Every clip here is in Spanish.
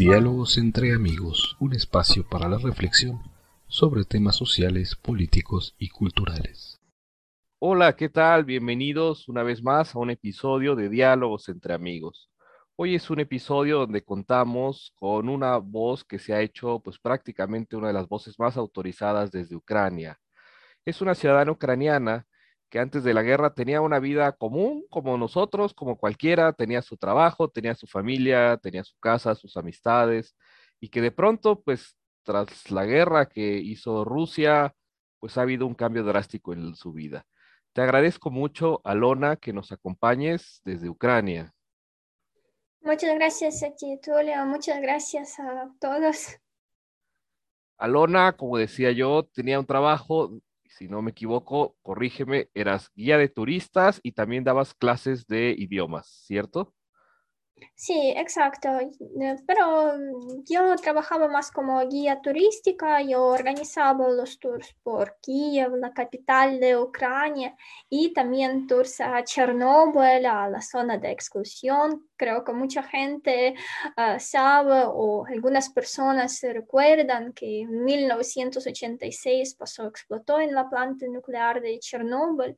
Diálogos entre amigos, un espacio para la reflexión sobre temas sociales, políticos y culturales. Hola, ¿qué tal? Bienvenidos una vez más a un episodio de Diálogos entre amigos. Hoy es un episodio donde contamos con una voz que se ha hecho pues prácticamente una de las voces más autorizadas desde Ucrania. Es una ciudadana ucraniana que antes de la guerra tenía una vida común como nosotros, como cualquiera, tenía su trabajo, tenía su familia, tenía su casa, sus amistades, y que de pronto, pues tras la guerra que hizo Rusia, pues ha habido un cambio drástico en su vida. Te agradezco mucho, Alona, que nos acompañes desde Ucrania. Muchas gracias a ti, Tulio. Muchas gracias a todos. Alona, como decía yo, tenía un trabajo si no me equivoco, corrígeme, eras guía de turistas y también dabas clases de idiomas, ¿cierto? Sí, exacto. Eh, pero mm, yo trabajaba más como guía turística, yo organizaba los tours por Kiev, la capital de Ucrania, y también tours a Chernóbil, a la zona de exclusión. Creo que mucha gente ah, sabe o algunas personas recuerdan que en 1986 pasó, explotó en la planta nuclear de Chernóbil.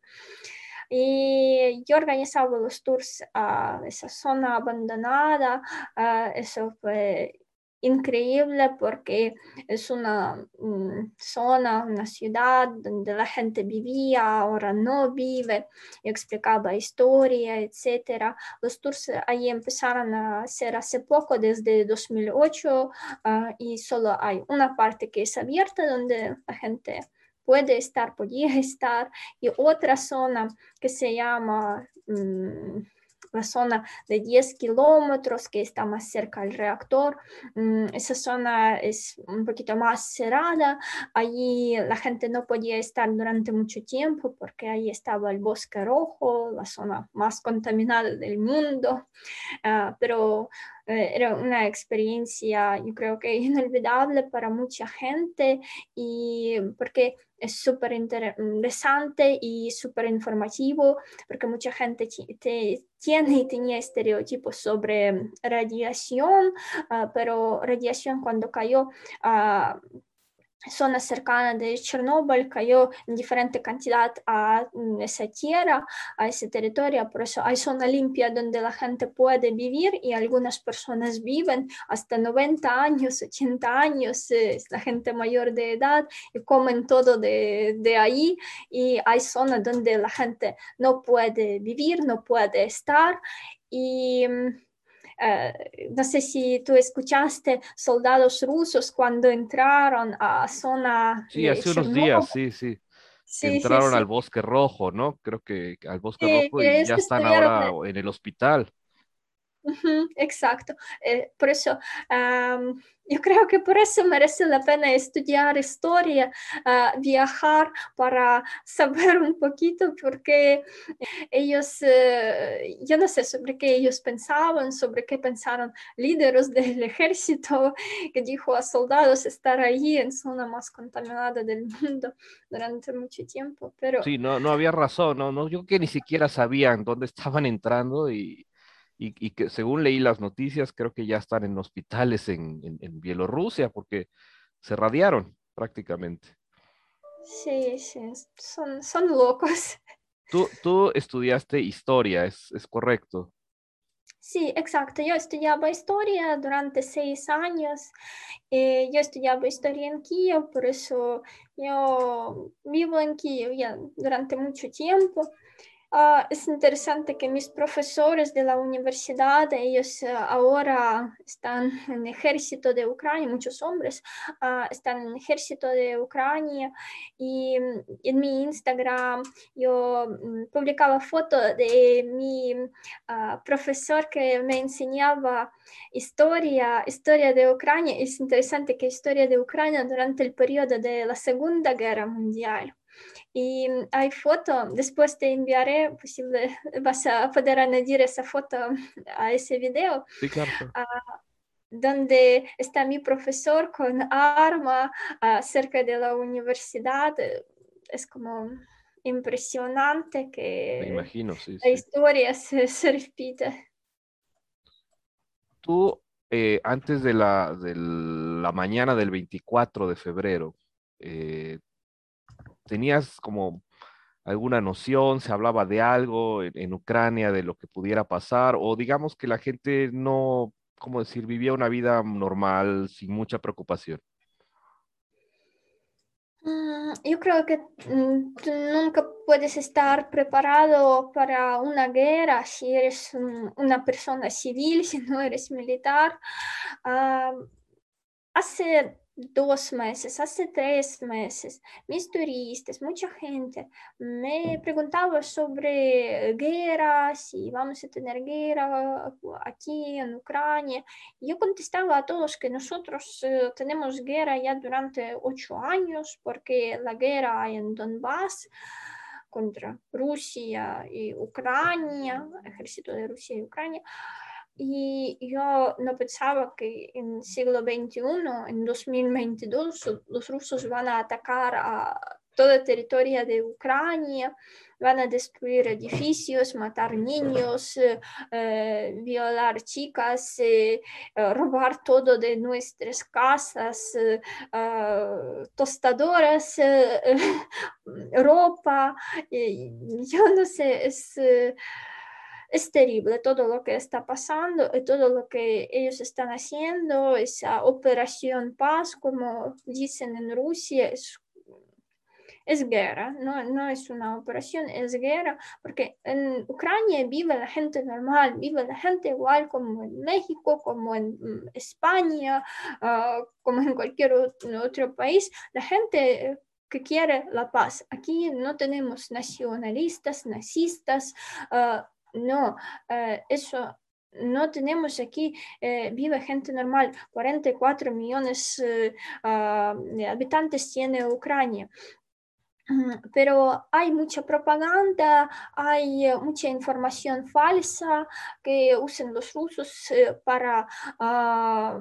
Y yo organizaba los tours a esa zona abandonada. eso fue increíble porque es una mm, zona, una ciudad donde la gente vivía, ahora no vive, explicaba historia, etc. Los tours ahí empezaron a hacer hace poco, desde 2008, ah, y solo hay una parte que es abierta donde la gente puede estar, podía estar, y otra zona que se llama mm, la zona de 10 kilómetros que está más cerca del reactor. Mm, esa zona es un poquito más cerrada. Allí la gente no podía estar durante mucho tiempo porque ahí estaba el bosque rojo, la zona más contaminada del mundo. Ah, pero eh, era una experiencia, yo creo que inolvidable para mucha gente y porque es súper interesante y súper informativo, porque mucha gente tiene y tenía estereotipos sobre radiación, ah, pero radiación cuando cayó uh, zona cercana de Chernobyl cayó en diferente cantidad a esa tierra, a ese territorio, por eso hay zona limpia donde la gente puede vivir y algunas personas viven hasta 90 años, 80 años, es la gente mayor de edad y comen todo de, de ahí y hay zonas donde la gente no puede vivir, no puede estar y eh, no sé si tú escuchaste soldados rusos cuando entraron a zona. Sí, hace unos días, sí, sí. entraron al bosque rojo, ¿no? Creo que al bosque rojo y ya están ahora en el hospital. Exacto. Eh, por eso, yo creo que por eso merece la pena estudiar historia, ah, viajar para saber un poquito, porque ellos, eh, yo no sé sobre qué ellos pensaban, sobre qué pensaron líderes del ejército, que dijo a soldados estar ahí en zona más contaminada del mundo durante mucho tiempo. Pero... Sí, no, no había razón, no, no, yo creo que ni siquiera sabían dónde estaban entrando y y, que según leí las noticias, creo que ya están en hospitales en, Bielorrusia porque se radiaron prácticamente. Sí, sí, son, son locos. Tú, tú estudiaste historia, ¿es, ¿es correcto? Sí, exacto. Yo estudiaba historia durante seis años. Eh, yo estudiaba historia en Kiev, por eso yo vivo en Kiev ya durante mucho tiempo. Ah, es interesante que mis profesores de la universidad, ellos ah, ahora están en el ejército de Ucrania, muchos hombres uh, están en el ejército de Ucrania y mm, en mi Instagram yo mm, publicaba fotos de mi profesor que me enseñaba historia, historia de Ucrania. Es interesante que historia de Ucrania durante el periodo de la Segunda Guerra Mundial. Y hay foto, después te enviaré, posible, vas a poder añadir esa foto a ese video. Sí, claro. Ah, donde está mi profesor con arma uh, cerca de la universidad. Es como impresionante que imagino, sí, la historia se, se repite. Tú eh, antes de la, de la mañana del 24 de febrero, eh, ¿tenías como alguna noción? ¿Se hablaba de algo en, Ucrania, de lo que pudiera pasar? O digamos que la gente no, ¿cómo decir?, vivía una vida normal, sin mucha preocupación. Mm, yo creo que mm, nunca puedes estar preparado para una guerra si eres una persona civil, si no eres militar. Ah, hace dos meses, hace tres meses, mis turistas, mucha gente me preguntaba sobre guerras, si vamos a tener guerra aquí en Ucrania. Yo contestaba a todos que nosotros eh, tenemos guerra ya durante ocho años porque la guerra en Donbass contra Rusia y Ucrania, ejército de Rusia y Ucrania, y yo no pensaba que en el siglo XXI, en 2022, los rusos van a atacar a toda el territorio de Ucrania, van a destruir edificios, matar niños, eh, eh, violar chicas, eh, robar todo de nuestras casas, tostadoras, ropa. yo no sé, es es terrible todo lo que está pasando y todo lo que ellos están haciendo, esa operación paz, como dicen en Rusia, es, es guerra, no, no es una operación, es guerra, porque en Ucrania vive la gente normal, vive la gente igual como en México, como en mm, España, ah, como en cualquier otro país, la gente que quiere la paz. Aquí no tenemos nacionalistas, nazistas, uh, no, eh, eso no tenemos aquí, eh, vive gente normal, 44 millones eh, ah, de habitantes tiene Ucrania. Pero hay mucha propaganda, hay mucha información falsa que usan los rusos para, ah,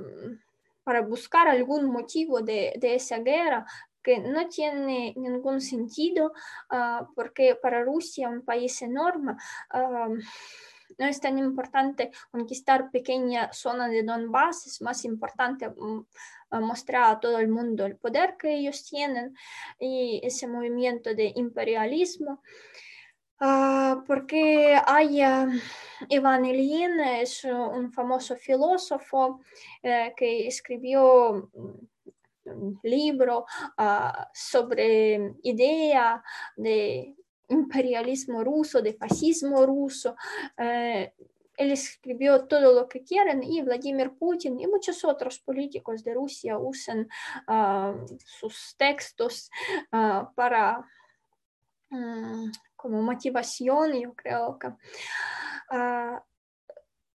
para buscar algún motivo de, de esa guerra, que no tiene ningún sentido uh, porque para Rusia, un país enorme, uh, no es tan importante conquistar pequeña zona de Donbass, es más importante um, mostrar a todo el mundo el poder que ellos tienen y ese movimiento de imperialismo. Uh, porque hay Iván Ilyin, es un famoso filósofo eh, que escribió un libro uh, sobre idea de imperialismo ruso, de fascismo ruso. Uh, él escribió todo lo que quieren y Vladimir Putin y muchos otros políticos de Rusia usan uh, sus textos para um, como motivación, yo creo que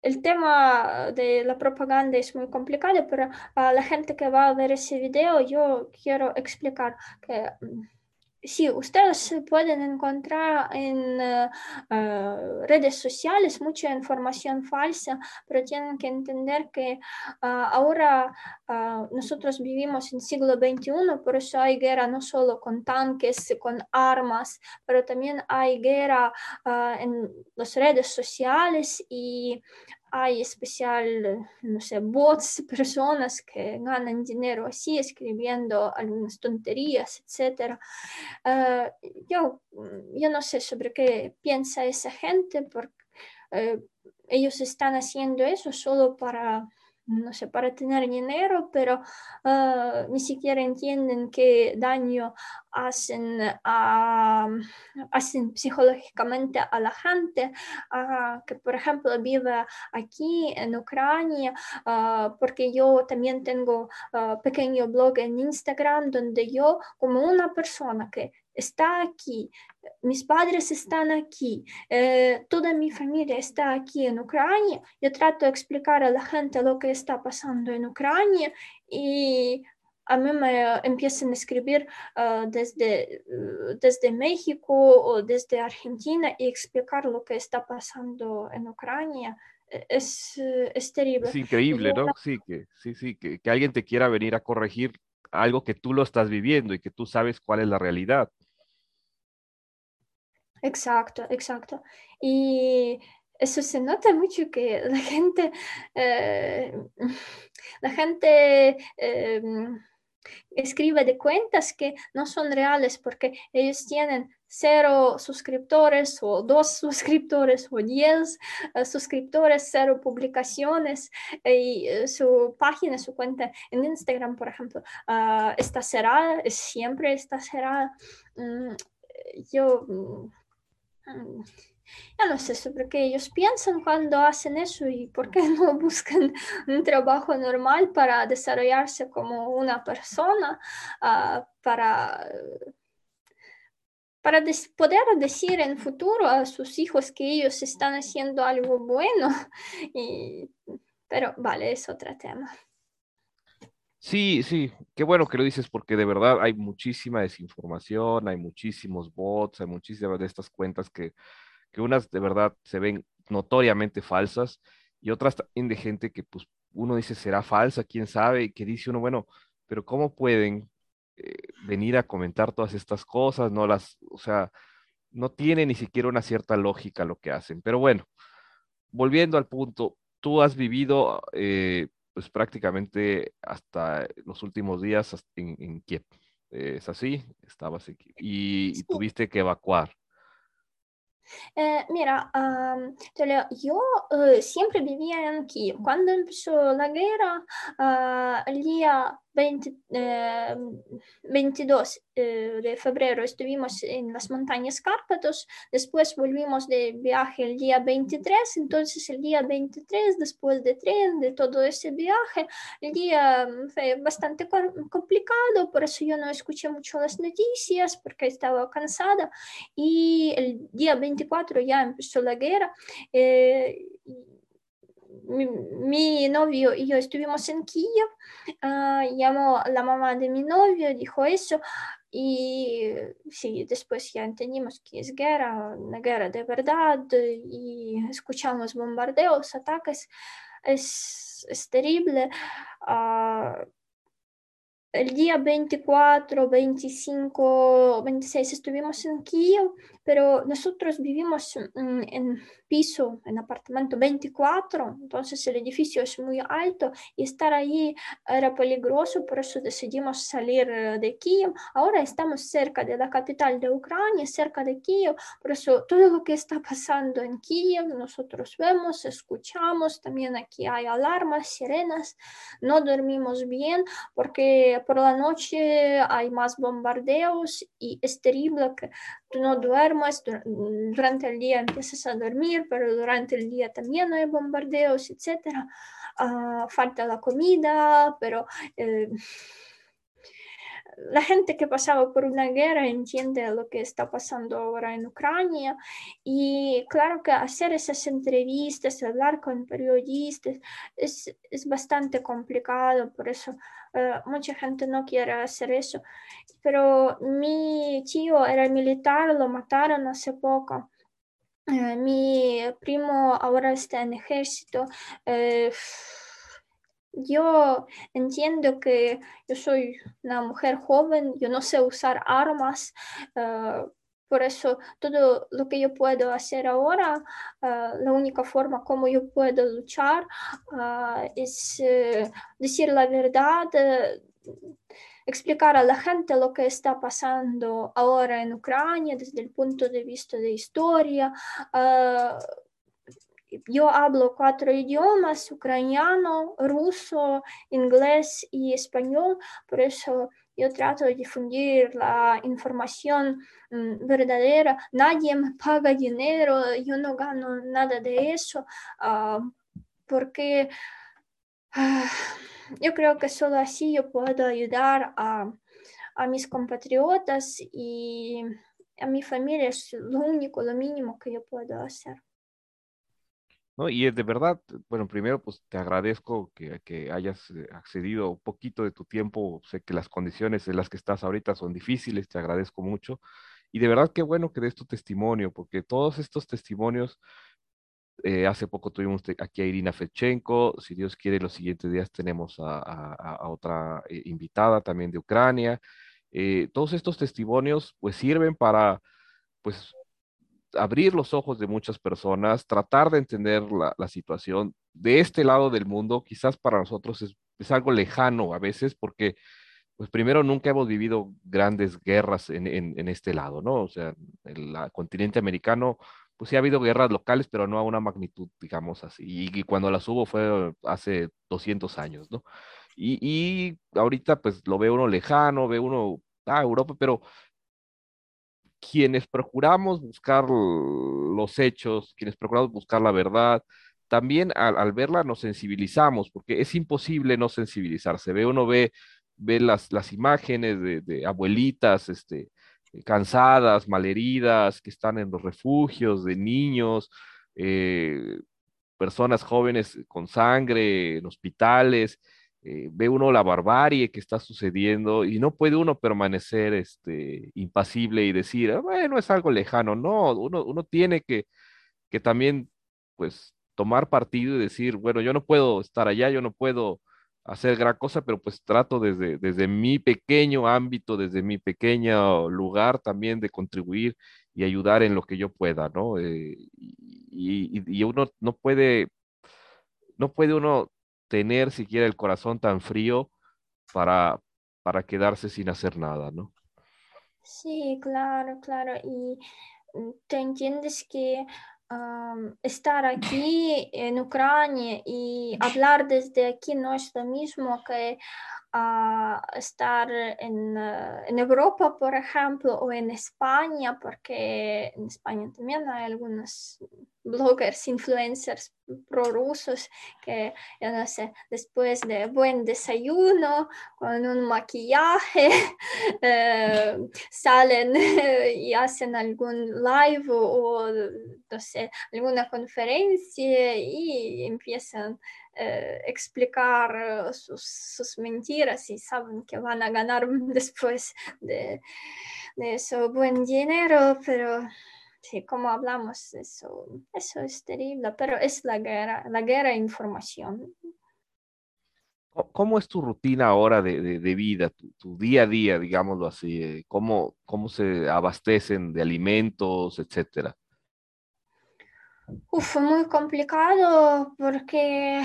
el tema de la propaganda es muy complicado, pero a la gente que va a ver ese video yo quiero explicar que mm, Sí, ustedes pueden encontrar en uh, uh, redes sociales mucha información falsa, pero tienen que entender que uh, ahora nosotros vivimos en siglo XXI, por eso hay guerra no solo con tanques, con armas, pero también hay guerra en las redes sociales y hay especial, no sé, bots, personas que ganan dinero así, escribiendo algunas tonterías, etc. Uh, yo, yo no sé sobre qué piensa esa gente, porque uh, ellos están haciendo eso solo para no sé, para tener dinero, pero uh, ni siquiera entienden qué daño hacen, hacen psicológicamente a la gente uh, que, por ejemplo, vive aquí en Ucrania, porque yo también tengo pequeño blog en Instagram donde yo, como una persona que está aquí, mis padres están aquí, eh, toda mi familia está aquí en Ucrania. Yo trato de explicar a la gente lo que está pasando en Ucrania y a mí me empiezan a escribir uh, desde, uh, desde México o desde Argentina y explicar lo que está pasando en Ucrania. E, es, es terrible. Es increíble, ¿no? Sí, que, sí, sí, que, que alguien te quiera venir a corregir algo que tú lo estás viviendo y que tú sabes cuál es la realidad. Exacto, exacto. Y eso se nota mucho que la gente, eh, la gente eh, escribe de cuentas que no son reales porque ellos tienen cero suscriptores o dos suscriptores o diez uh, suscriptores, cero publicaciones y uh, su página, su cuenta en Instagram, por ejemplo, uh, está cerrada, siempre está cerrada. Mm, yo mm, ya no sé sobre qué ellos piensan cuando hacen eso y por qué no buscan un trabajo normal para desarrollarse como una persona, para para poder decir en futuro a sus hijos que ellos están haciendo algo bueno. Y, pero vale, es otro tema. Sí, sí, qué bueno que lo dices porque de verdad hay muchísima desinformación, hay muchísimos bots, hay muchísimas de estas cuentas que, que unas de verdad se ven notoriamente falsas y otras también de gente que pues uno dice será falsa, quién sabe, y que dice uno, bueno, pero ¿cómo pueden eh, venir a comentar todas estas cosas, no las, o sea, no tiene ni siquiera una cierta lógica lo que hacen. Pero bueno, volviendo al punto, tú has vivido eh, pues prácticamente hasta eh, los últimos días en, en Kiev. Eh, ¿Es así? Estabas aquí y, sí. y tuviste que evacuar. Eh, mira, yo uh, siempre vivía en Kiev. Cuando empezó la guerra, uh, 20, eh, 22 eh, de febrero estuvimos en las montañas Cárpatos, después volvimos de viaje el día 23, entonces el día 23, después de tren, de todo ese viaje, el día fue bastante complicado, por eso yo no escuché mucho las noticias porque estaba cansada y el día 24 ya empezó la guerra. Eh, mi, novio y yo estuvimos en Kiev, uh, llamó la mamá de mi novio, dijo eso, y sí, después ya entendimos que es guerra, una guerra de verdad, y escuchamos bombardeos, ataques, es, terrible. Uh, el día 24, 25, 26 estuvimos en Kiev, pero nosotros vivimos en piso, en apartamento 24, entonces el edificio es muy alto y estar ahí era peligroso, por eso decidimos salir eh, de Kiev. Ahora estamos cerca de la capital de Ucrania, cerca de Kiev, por eso todo lo que está pasando en Kiev nosotros vemos, escuchamos, también aquí hay alarmas, sirenas, no dormimos bien porque por la noche hay más bombardeos y es terrible que tú no durante el día empiezas a dormir, pero durante el día también hay bombardeos, etc. Ah, falta la comida, pero... Eh, la gente que pasaba por una guerra entiende lo que está pasando ahora en Ucrania y claro que hacer esas entrevistas, hablar con periodistas es, es bastante complicado, por eso eh, mucha gente no quiere hacer eso. Pero mi tío era militar, lo mataron hace poco. Eh, mi primo ahora está en ejército. Eh, yo entiendo que yo soy una mujer joven, yo no sé usar armas, uh, por eso todo lo que yo puedo hacer ahora, uh, la única forma como yo puedo luchar uh, es decir la verdad, explicar a la gente lo que está pasando ahora en Ucrania desde el punto de vista de historia yo hablo cuatro idiomas, ucraniano, ruso, inglés y español, por eso yo trato de difundir la información verdadera. Nadie me paga dinero, yo no gano nada de eso, porque yo creo que solo así yo puedo ayudar a, a mis compatriotas y a mi familia es lo único, lo mínimo que yo puedo hacer. ¿No? Y es de verdad, bueno, primero pues te agradezco que, que, hayas eh, accedido un poquito de tu tiempo, sé que las condiciones en las que estás ahorita son difíciles, te agradezco mucho. Y de verdad qué bueno que des tu testimonio, porque todos estos testimonios, eh, hace poco tuvimos aquí a Irina Fechenko, si Dios quiere los siguientes días tenemos a, otra eh, invitada también de Ucrania. todos estos testimonios pues sirven para pues abrir los ojos de muchas personas, tratar de entender la, situación de este lado del mundo, quizás para nosotros es, es, algo lejano a veces porque, pues primero, nunca hemos vivido grandes guerras en, este lado, ¿no? O sea, el continente americano, pues sí ha habido guerras locales, pero no a una magnitud, digamos así. Y, cuando las hubo fue hace 200 años, ¿no? Y, y ahorita, pues lo ve uno lejano, ve uno, ah, Europa, pero quienes procuramos buscar los hechos, quienes procuramos buscar la verdad, también al, verla nos sensibilizamos, porque es imposible no sensibilizarse. Ve, uno ve, ve las, las imágenes de, abuelitas este, cansadas, malheridas, que están en los refugios, de niños, eh, personas jóvenes con sangre en hospitales, eh, ve uno la barbarie que está sucediendo y no puede uno permanecer este, impasible y decir, ah, bueno, es algo lejano. No, uno, uno tiene que, que también, pues, tomar partido y decir, bueno, yo no puedo estar allá, yo no puedo hacer gran cosa, pero pues trato desde, desde mi pequeño ámbito, desde mi pequeño lugar también de contribuir y ayudar en lo que yo pueda, ¿no? Eh, y, y, uno no puede, no puede uno tener siquiera el corazón tan frío para, para quedarse sin hacer nada, ¿no? Sí, claro, claro. Y mm, te entiendes que estar aquí en Ucrania y hablar desde aquí no es lo mismo que a estar en, eh, en, Europa, por ejemplo, o en España, porque en España también hay algunos bloggers, influencers prorrusos que, yo no sé, después de buen desayuno, con un maquillaje, eh, salen y hacen algún live o, no sé, alguna conferencia y empiezan eh, explicar eh, sus, mentiras y saben que van a ganar después de, de eso buen dinero, pero sí, como hablamos, eso, eso es terrible, pero es la guerra, la guerra de información. ¿Cómo es tu rutina ahora de, de, vida, tu, día a día, digámoslo así? ¿Cómo, ¿Cómo se abastecen de alimentos, etcétera? Uf, muy complicado porque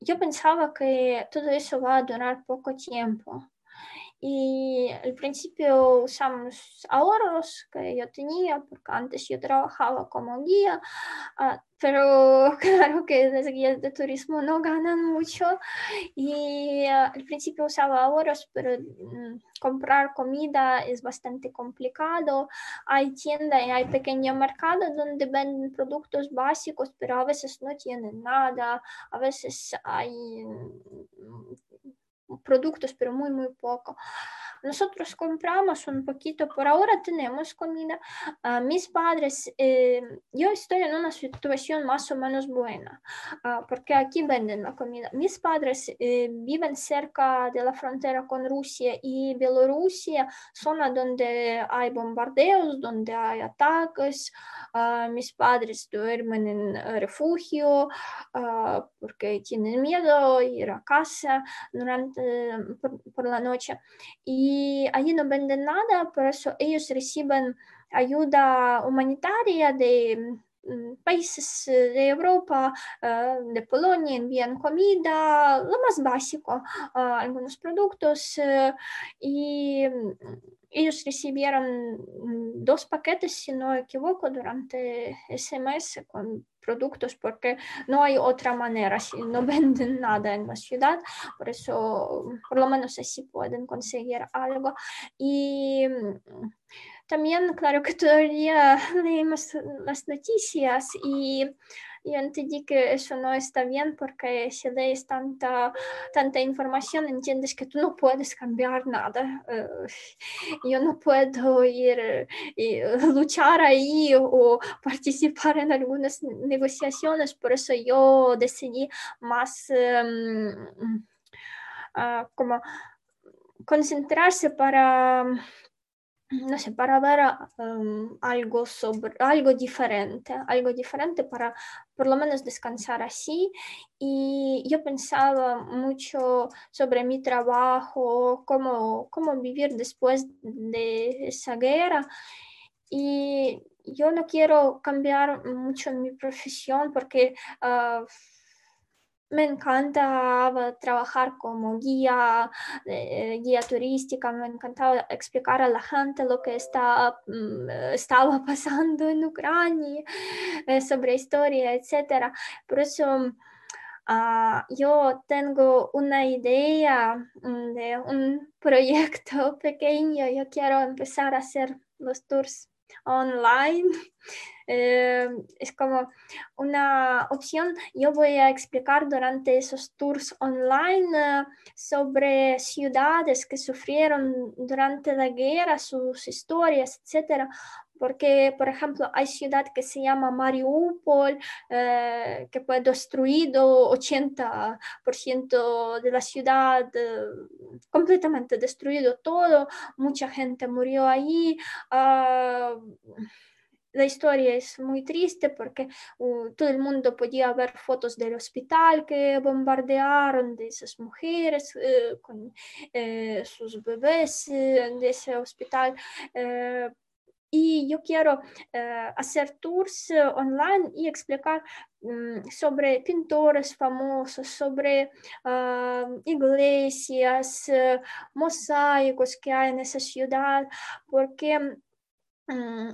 yo pensaba que todo eso va a durar poco tiempo. Y al principio usamos ahorros que yo tenía, porque antes yo trabajaba como guía, ah, pero claro que las guías de turismo no ganan mucho. Y ah, al principio usaba ahorros, pero mm, comprar comida es bastante complicado. Hay tiendas y hay pequeños mercados donde venden productos básicos, pero a veces no tienen nada. A veces hay mm, productos, pero muy, muy poco. Nosotros compramos un poquito, por ahora tenemos comida. Uh, mis padres, eh, yo estoy en una situación más o menos buena, uh, porque aquí venden la comida. Mis padres eh, viven cerca de la frontera con Rusia y Bielorrusia, zona donde hay bombardeos, donde hay ataques. Uh, mis padres duermen en refugio porque tienen miedo ir a casa durante por, por la noche. Y venden nada, por eso ellos reciben ayuda humanitaria de países de Europa, de Polonia, envían comida, lo más básico, algunos productos y ellos recibieron dos paquetes, si no equivoco, durante ese mes con productos porque no hay otra manera, si no venden nada en la ciudad, por eso por lo menos así pueden conseguir algo. Y mm, también, claro que todavía leemos las noticias y yo entendí que eso no está bien porque si lees tanta, tanta información entiendes que tú no puedes cambiar nada. Eh, yo no puedo ir y luchar ahí o participar en algunas negociaciones, por eso yo decidí más em, ah, como concentrarse para no sé, para ver um, algo sobre, algo diferente, algo diferente para por lo menos descansar así. Y yo pensaba mucho sobre mi trabajo, cómo, cómo vivir después de esa guerra. y yo no quiero cambiar mucho mi profesión porque uh, me encanta trabajar como guía, eh, guía turística, me encantaba explicar a la gente lo que está, mm, estaba pasando en Ucrania, eh, sobre historia, etc. Por eso uh, yo tengo una idea mm, de un proyecto pequeño, yo quiero empezar a hacer los tours online. Eh, es como una opción. Yo voy a explicar durante esos tours online eh, sobre ciudades que sufrieron durante la guerra, sus historias, etcétera. Porque, por ejemplo, hay ciudad que se llama Mariupol, eh, que fue destruido 80% de la ciudad, completamente destruido todo, mucha gente murió ahí. Ah, la historia es muy triste porque uh, todo el mundo podía ver fotos del hospital que bombardearon, de esas mujeres uh, con uh, sus bebés de ese hospital. y yo quiero hacer tours online y explicar um, sobre pintores famosos, sobre iglesias, mosaicos que hay en esa ciudad, porque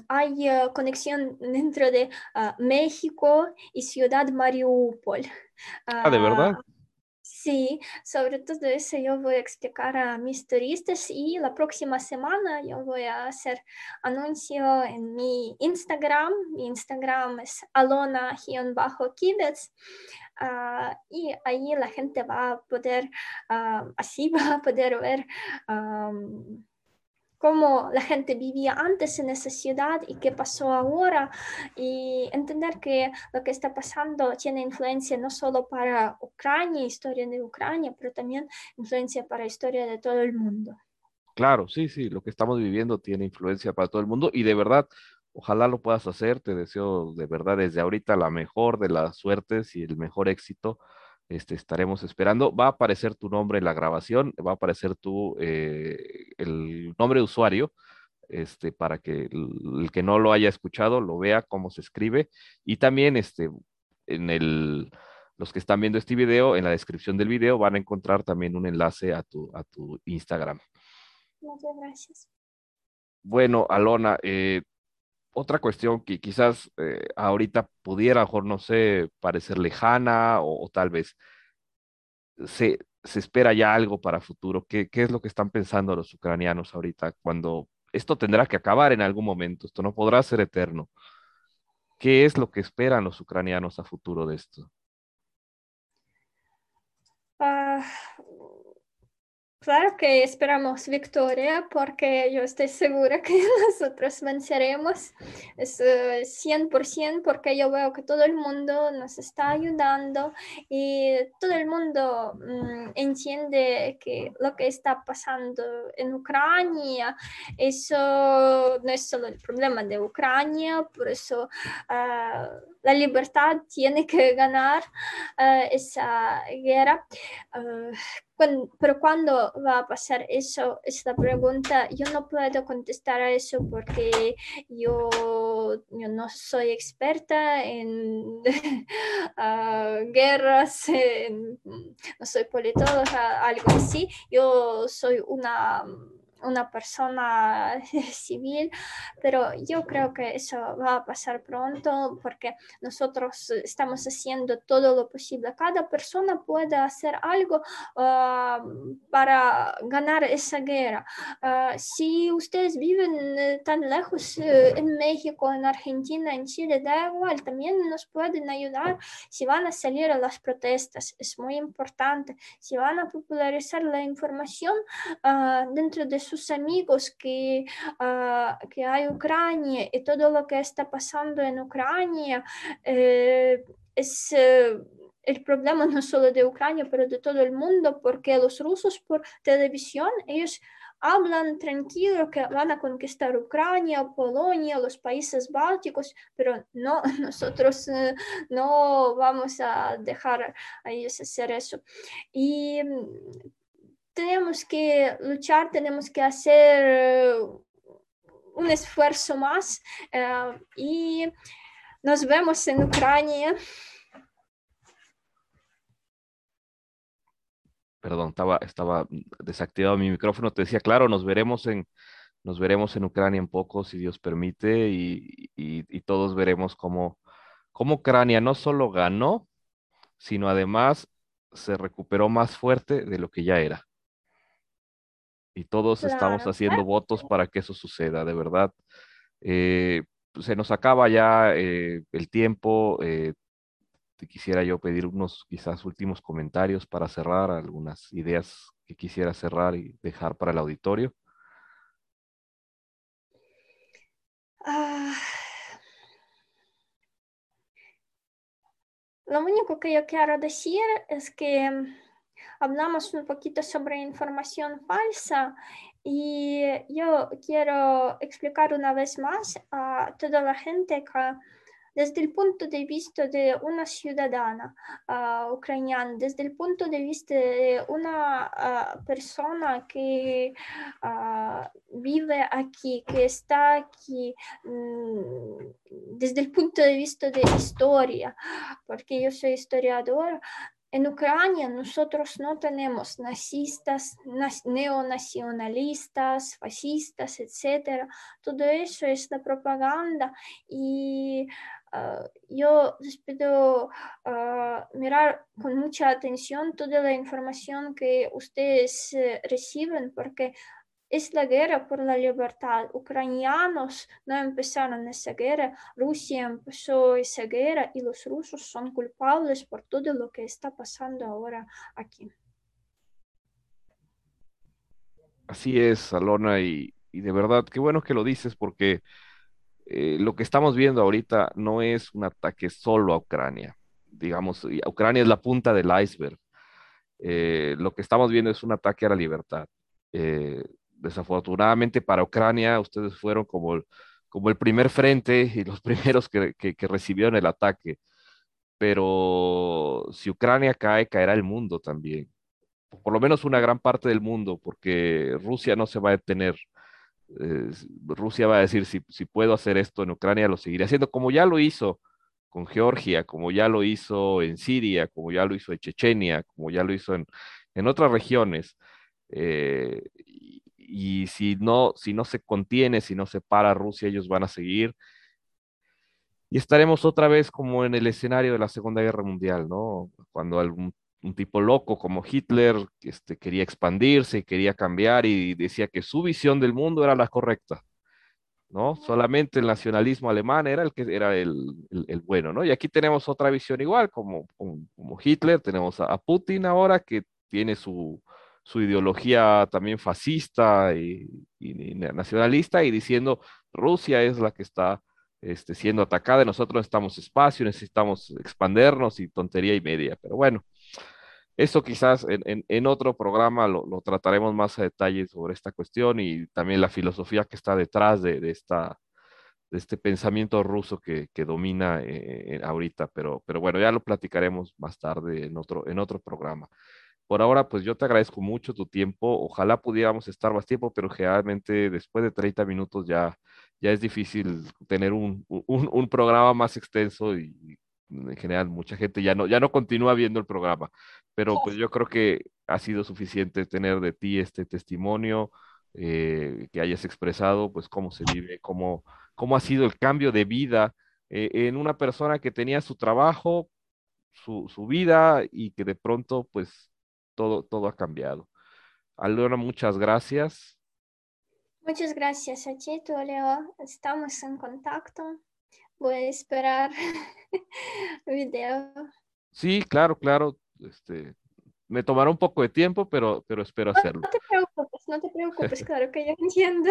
Hay eh, conexión dentro de ah, México y Ciudad Mariupol. Ah, ¿de verdad? Ah, sí, sobre todo eso yo voy a explicar a mis turistas y la próxima semana yo voy a hacer anuncio en mi Instagram. Mi Instagram es alona-kibets. y ahí la gente va a poder, así va a poder ver cómo la gente vivía antes en esa ciudad y qué pasó ahora y entender que lo que está pasando tiene influencia no solo para Ucrania, historia de Ucrania, pero también influencia para la historia de todo el mundo. Claro, sí, sí, lo que estamos viviendo tiene influencia para todo el mundo y de verdad, ojalá lo puedas hacer, te deseo de verdad desde ahorita la mejor de las suertes y el mejor éxito este, estaremos esperando. Va a aparecer tu nombre en la grabación, va a aparecer tu, eh, el nombre de usuario, este, para que el, que no lo haya escuchado lo vea cómo se escribe. Y también este, en el, los que están viendo este video, en la descripción del video van a encontrar también un enlace a tu, a tu Instagram. Muchas gracias. Bueno, Alona, eh, otra cuestión que quizás eh, ahorita pudiera, mejor no sé, parecer lejana o, tal vez se, se, espera ya algo para futuro. ¿Qué, ¿Qué, es lo que están pensando los ucranianos ahorita cuando esto tendrá que acabar en algún momento? Esto no podrá ser eterno. ¿Qué es lo que esperan los ucranianos a futuro de esto? Uh, Claro que esperamos victoria porque yo estoy segura que nosotros venceremos. Es 100% eh, porque yo veo que todo el mundo nos está ayudando y todo el mundo mm, entiende que lo que está pasando en Ucrania, eso no es solo el problema de Ucrania, por eso ah, la libertad tiene que ganar ah, esa guerra. Ah, pero cuando va a pasar eso, esta pregunta, yo no puedo contestar a eso porque yo, yo no soy experta en uh, guerras, no soy politóloga, algo así. Yo soy una una persona civil, pero yo creo que eso va a pasar pronto porque nosotros estamos haciendo todo lo posible. Cada persona puede hacer algo uh, para ganar esa guerra. Uh, si ustedes viven eh, tan lejos uh, en México, en Argentina, en Chile, da igual, también nos pueden ayudar si van a salir a las protestas. Es muy importante. Si van a popularizar la información dentro de su amigos que, uh, que hay Ucrania y todo lo que está pasando en Ucrania eh, es... Eh, el problema no solo de Ucrania, pero de todo el mundo, porque los rusos por televisión, ellos hablan tranquilo que van a conquistar Ucrania, Polonia, los países bálticos, pero no, nosotros uh, no vamos a dejar a ellos hacer eso. Y tenemos que luchar, tenemos que hacer un esfuerzo más eh, y nos vemos en Ucrania. Perdón, estaba, estaba desactivado mi micrófono. Te decía, claro, nos veremos en, nos veremos en Ucrania en poco, si Dios permite, y, todos veremos cómo, cómo Ucrania no solo ganó, sino además se recuperó más fuerte de lo que ya era. Y todos estamos haciendo votos para que eso suceda, de verdad. Eh, se nos acaba ya eh, el tiempo. Eh, te quisiera yo pedir unos quizás últimos comentarios para cerrar, algunas ideas que quisiera cerrar y dejar para el auditorio. Ah. lo único que yo quiero decir es que hablamos un poquito sobre información falsa y yo quiero explicar una vez más a toda la gente que desde el punto de vista de una ciudadana uh, ucraniana, desde el punto de vista de una uh, persona que uh, vive aquí, que está aquí, um, desde el punto de vista de historia, porque yo soy historiadora, en Ucrania nosotros no tenemos nazistas, neonacionalistas, fascistas, etc. Todo eso es la propaganda y uh, yo les pido uh, mirar con mucha atención toda la información que ustedes uh, reciben porque es la guerra por la libertad. Ucranianos no empezaron esa guerra, Rusia empezó esa guerra y los rusos son culpables por todo lo que está pasando ahora aquí. Así es, Alona, y, de verdad, qué bueno que lo dices porque eh, lo que estamos viendo ahorita no es un ataque solo a Ucrania. Digamos, Ucrania es la punta del iceberg. Eh, lo que estamos viendo es un ataque a la libertad. Eh, desafortunadamente para Ucrania, ustedes fueron como como el primer frente y los primeros que, recibieron el ataque. Pero si Ucrania cae, caerá el mundo también. Por lo menos una gran parte del mundo, porque Rusia no se va a detener. Rusia va a decir, si, si puedo hacer esto en Ucrania, lo seguiré haciendo, como ya lo hizo con Georgia, como ya lo hizo en Siria, como ya lo hizo en Chechenia, como ya lo hizo en, en otras regiones. Eh, y si no, si no se contiene, si no se para Rusia, ellos van a seguir. Y estaremos otra vez como en el escenario de la Segunda Guerra Mundial, ¿no? Cuando algún un tipo loco como Hitler este, quería expandirse quería cambiar y decía que su visión del mundo era la correcta, ¿no? Solamente el nacionalismo alemán era el que era el, el, bueno, ¿no? Y aquí tenemos otra visión igual, como, como, Hitler, tenemos a Putin ahora que tiene su, su ideología también fascista y, nacionalista y diciendo Rusia es la que está este, siendo atacada y nosotros necesitamos espacio, necesitamos expandernos y tontería y media. Pero bueno, eso quizás en, otro programa lo, trataremos más a detalle sobre esta cuestión y también la filosofía que está detrás de, esta, de este pensamiento ruso que, domina eh, ahorita. Pero, pero bueno, ya lo platicaremos más tarde en otro, en otro programa. Por ahora, pues yo te agradezco mucho tu tiempo. Ojalá pudiéramos estar más tiempo, pero generalmente después de 30 minutos ya, ya es difícil tener un, un, programa más extenso y, en general mucha gente ya no, ya no continúa viendo el programa. Pero pues yo creo que ha sido suficiente tener de ti este testimonio, eh, que hayas expresado pues cómo se vive, cómo, cómo ha sido el cambio de vida eh, en una persona que tenía su trabajo, su, su vida y que de pronto pues todo, todo ha cambiado. Alona, muchas gracias. Muchas gracias a ti, Leo. Estamos en contacto. Voy a esperar video. Sí, claro, claro. Este, me tomará un poco de tiempo, pero, pero espero hacerlo. No te preocupes, no te preocupes, claro que yo entiendo.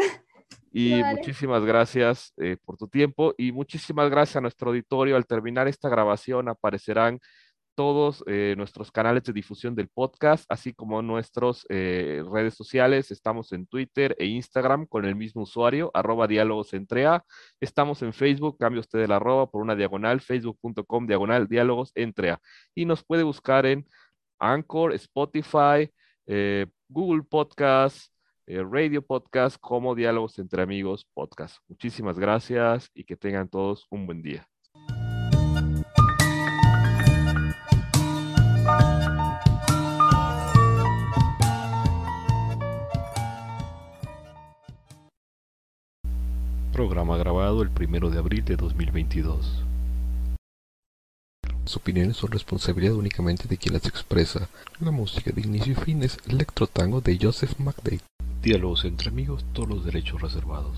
Y muchísimas gracias eh, por tu tiempo y muchísimas gracias a nuestro auditorio. Al terminar esta grabación aparecerán todos eh, nuestros canales de difusión del podcast, así como nuestras eh, redes sociales. Estamos en Twitter e Instagram con el mismo usuario, arroba diálogos entre A. Estamos en Facebook, cambia usted el arroba por una diagonal, facebook.com diagonal diálogos entre A. Y nos puede buscar en Anchor, Spotify, eh, Google Podcast, Radio Podcast como Diálogos entre Amigos Podcast. Muchísimas gracias y que tengan todos un buen día. Programa grabado el primero de abril de 2022. Las opiniones son responsabilidad únicamente de quien las expresa. La música de inicio y fin es Electro Tango de Joseph McDade. Diálogos entre amigos, todos los derechos reservados.